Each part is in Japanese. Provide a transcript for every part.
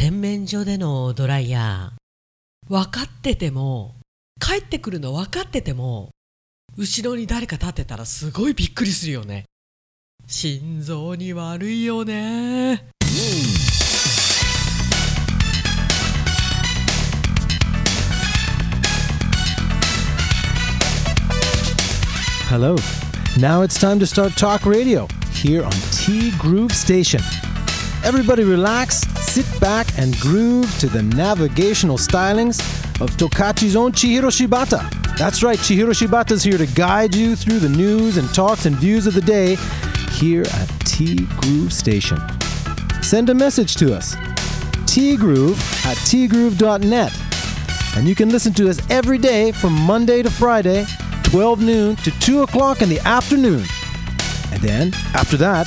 洗面所でのドライヤー分かってても帰ってくるの分かってても後ろに誰か立ってたらすごいびっくりするよね心臓に悪いよね Hello. Now it's time to start talk radio here on T Groove Station. Everybody relax, sit back, and groove to the navigational stylings of Tokachi's own Chihiro Shibata. That's right, Chihiro Shibata's here to guide you through the news and talks and views of the day here at T Groove Station. Send a message to us, tgroove at tgroove.net. And you can listen to us every day from Monday to Friday, 12 noon to 2 o'clock in the afternoon. And then, after that,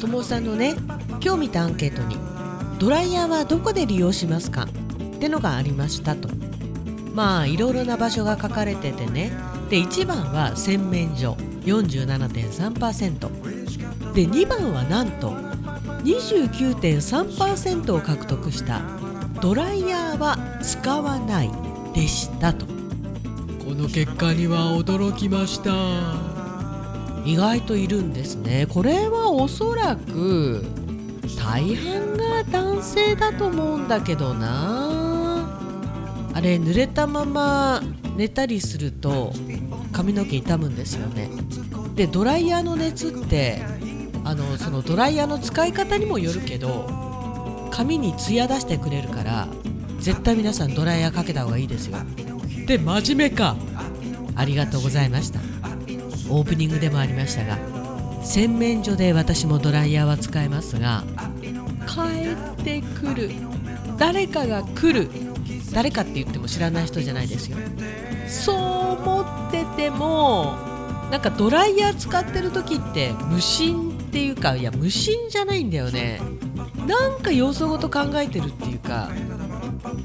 友さんのね今日見たアンケートにドライヤーはどこで利用しますか？ってのがありましたと。まあいろいろな場所が書かれててね。で1番は洗面所47.3%で2番はなんと29.3%を獲得したドライヤーは使わないでしたと。この結果には驚きました。意外といるんですね。これはおそらく大半が男性だと思うんだけどな。あれ濡れたまま寝たりすると髪の毛傷むんですよね。でドライヤーの熱ってあのそのドライヤーの使い方にもよるけど髪にツヤ出してくれるから絶対皆さんドライヤーかけた方がいいですよ。で真面目か。ありがとうございましたオープニングでもありましたが洗面所で私もドライヤーは使えますが帰ってくる誰かが来る誰かって言っても知らない人じゃないですよ。そう思っててもなんかドライヤー使ってる時って無心っていうかいや無心じゃないんだよね。なんか要素ごと考えてるっていうか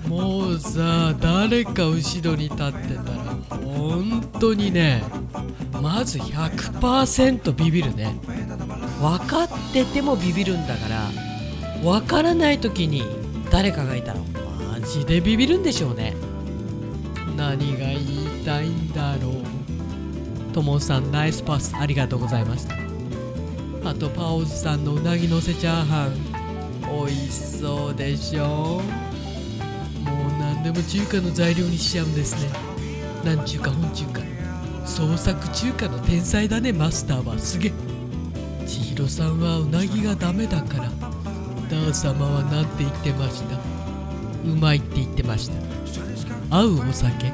もうさ誰か後ろに立ってたら本当にねまず100%ビビるね。分かっててもビビるんだから分からない時に誰かがいたらマジでビビるんでしょうね。何が言いたいんだろう。ともさんナイスパスありがとうございました。あとパオズさんのうなぎのせチャーハン。美味しそうでしょ。もう何でも中華の材料にしちゃうんですね。なんちゅうか本中華。創作中華の天才だねマスターはすげえ。千尋さんはうなぎがダメだから。ダー様は何て言ってました？うまいって言ってました。合うお酒。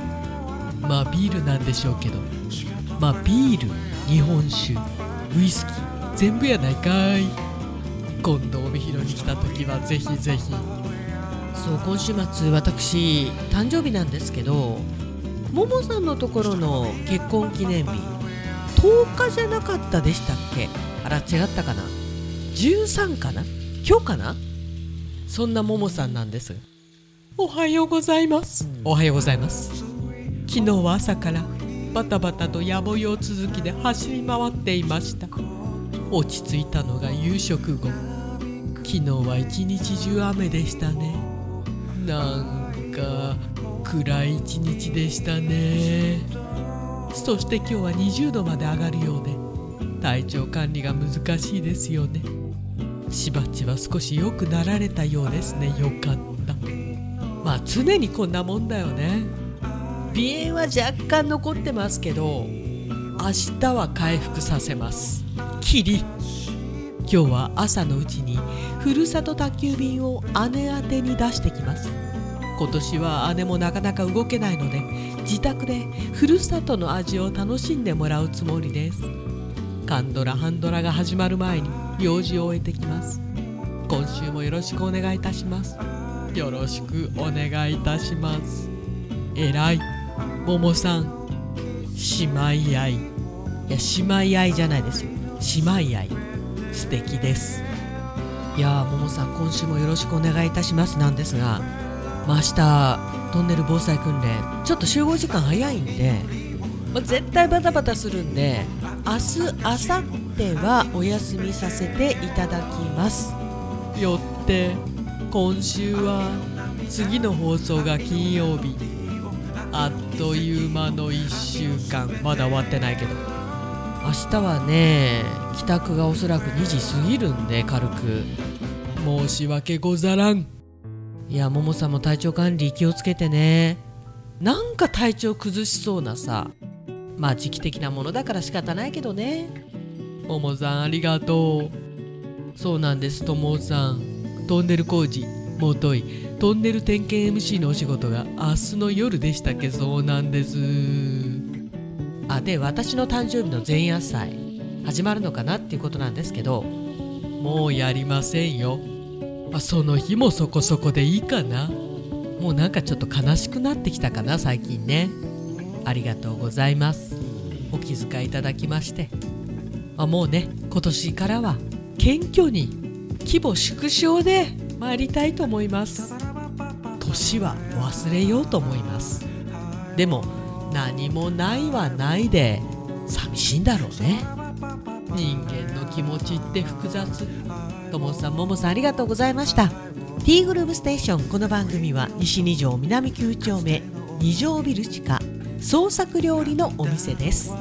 まあビールなんでしょうけど。まあビール日本酒ウイスキー全部やないかい。今度帯広に来た時はぜひぜひ。そう今週末私誕生日なんですけどももさんのところの結婚記念日10日じゃなかったでしたっけ？あら違ったかな？13かな？今日かな？そんなももさんなんです。おはようございます。おはようございます。昨日は朝からバタバタと野暮用続きで走り回っていました。落ち着いたのが夕食後。昨日は一日中雨でしたね。なんか暗い一日でしたね。そして今日は20度まで上がるようで体調管理が難しいですよね。しばちは少し良くなられたようですね。よかった。まあ常にこんなもんだよね。鼻炎は若干残ってますけど明日は回復させます。キリ今日は朝のうちにふるさと宅急便を姉宛に出してきます。今年は姉もなかなか動けないので自宅でふるさとの味を楽しんでもらうつもりです。カンドラハンドラが始まる前に用事を終えてきます。今週もよろしくお願いいたします。よろしくお願いいたします。えらいももさん。姉妹愛い。や姉妹愛じゃないですよ。姉妹愛素敵です。いやーももさん今週もよろしくお願いいたしますなんですが、まあ、明日トンネル防災訓練。ちょっと集合時間早いんで、まあ、絶対バタバタするんで明日明後日はお休みさせていただきます。よって今週は次の放送が金曜日。あっという間の1週間。まだ終わってないけど。明日はね帰宅がおそらく2時過ぎるんで軽く。申し訳ござらん。いやももさんも体調管理気をつけてね。なんか体調崩しそうなさ。まあ時期的なものだから仕方ないけどね。ももさんありがとう。そうなんですともさん。トンネル工事。もとい。トンネル点検 MC のお仕事が明日の夜でしたっけ？そうなんです。あで私の誕生日の前夜祭始まるのかなっていうことなんですけどもうやりませんよ、まあ、その日もそこそこでいいかな。もうなんかちょっと悲しくなってきたかな最近ね。ありがとうございます。お気遣いいただきまして。あもうね今年からは謙虚に規模縮小で参りたいと思います。年は忘れようと思います。でも何もないはないで寂しいんだろうね。人間の気持ちって複雑。ともさんももさんありがとうございました。T グループステーションこの番組は西二条南9丁目二条ビル地下創作料理のお店です。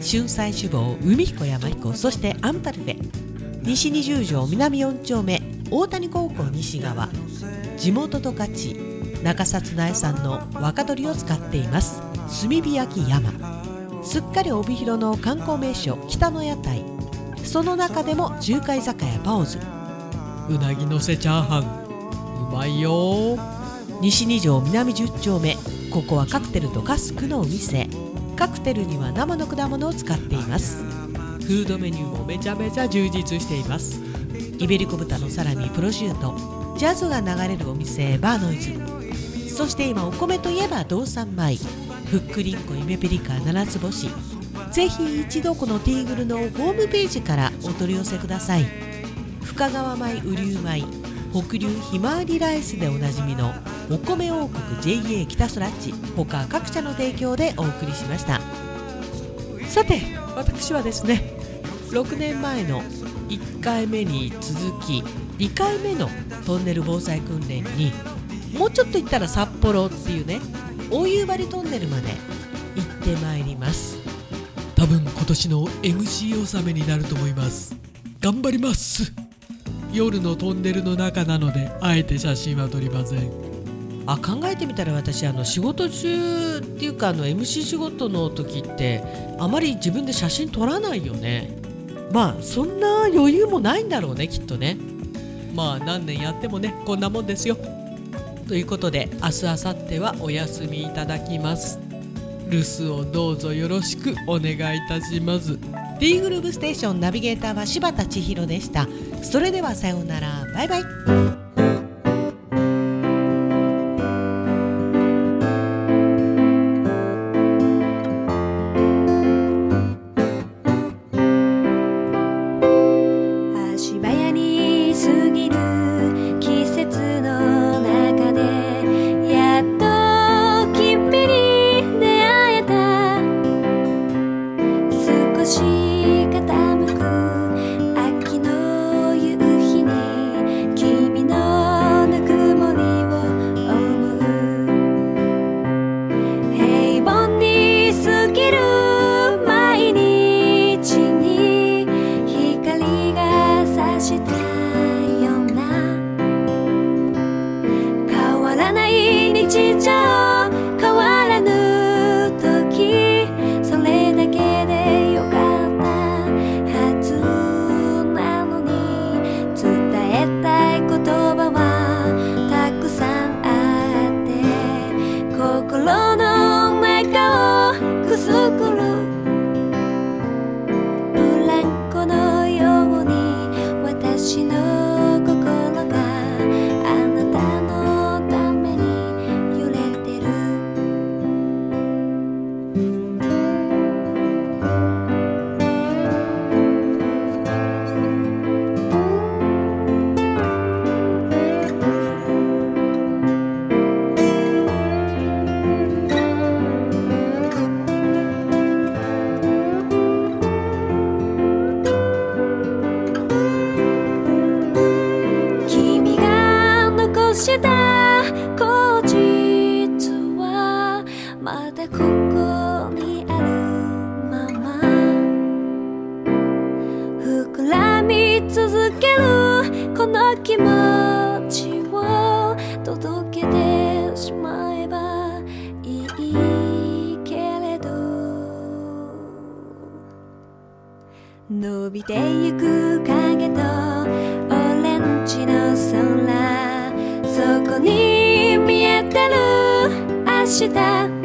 春菜志望海彦山彦そしてアンパルフェ。西二十条南4丁目大谷高校西側。地元十勝中札苗産の若鶏を使っています。炭火焼き山。すっかり帯広の観光名所北の屋台。その中でも中華居酒屋パオズ。うなぎのせチャーハン。うまいよ。西二条南10丁目。ここはカクテルとカスクのお店。カクテルには生の果物を使っています。フードメニューもめちゃめちゃ充実しています。イベリコ豚のサラミプロシュート。ジャズが流れるお店バーノイズ。そして今お米といえば道産米。ふっくりんこ夢ペリカ七つ星ぜひ一度このティーグルのホームページからお取り寄せください。深川米雨竜米北流ひまわりライスでおなじみのお米王国 JA 北スラッチ他各社の提供でお送りしました。さて私はですね6年前の1回目に続き2回目のトンネル防災訓練にもうちょっと行ったら札幌っていうね大夕張トンネルまで行ってまいります。多分今年の MC 納めになると思います。頑張ります。夜のトンネルの中なのであえて写真は撮りません。あ考えてみたら私あの仕事中っていうかあの MC 仕事の時ってあまり自分で写真撮らないよね。まあそんな余裕もないんだろうねきっとね。まあ何年やってもねこんなもんですよ。ということで明日明後日はお休みいただきます留守をどうぞよろしくお願いいたします。D グループステーションナビゲーターは柴田千尋でした。それではさようなら。バイバイ。伸びてゆく影とオレンジの空そこに見えてる明日。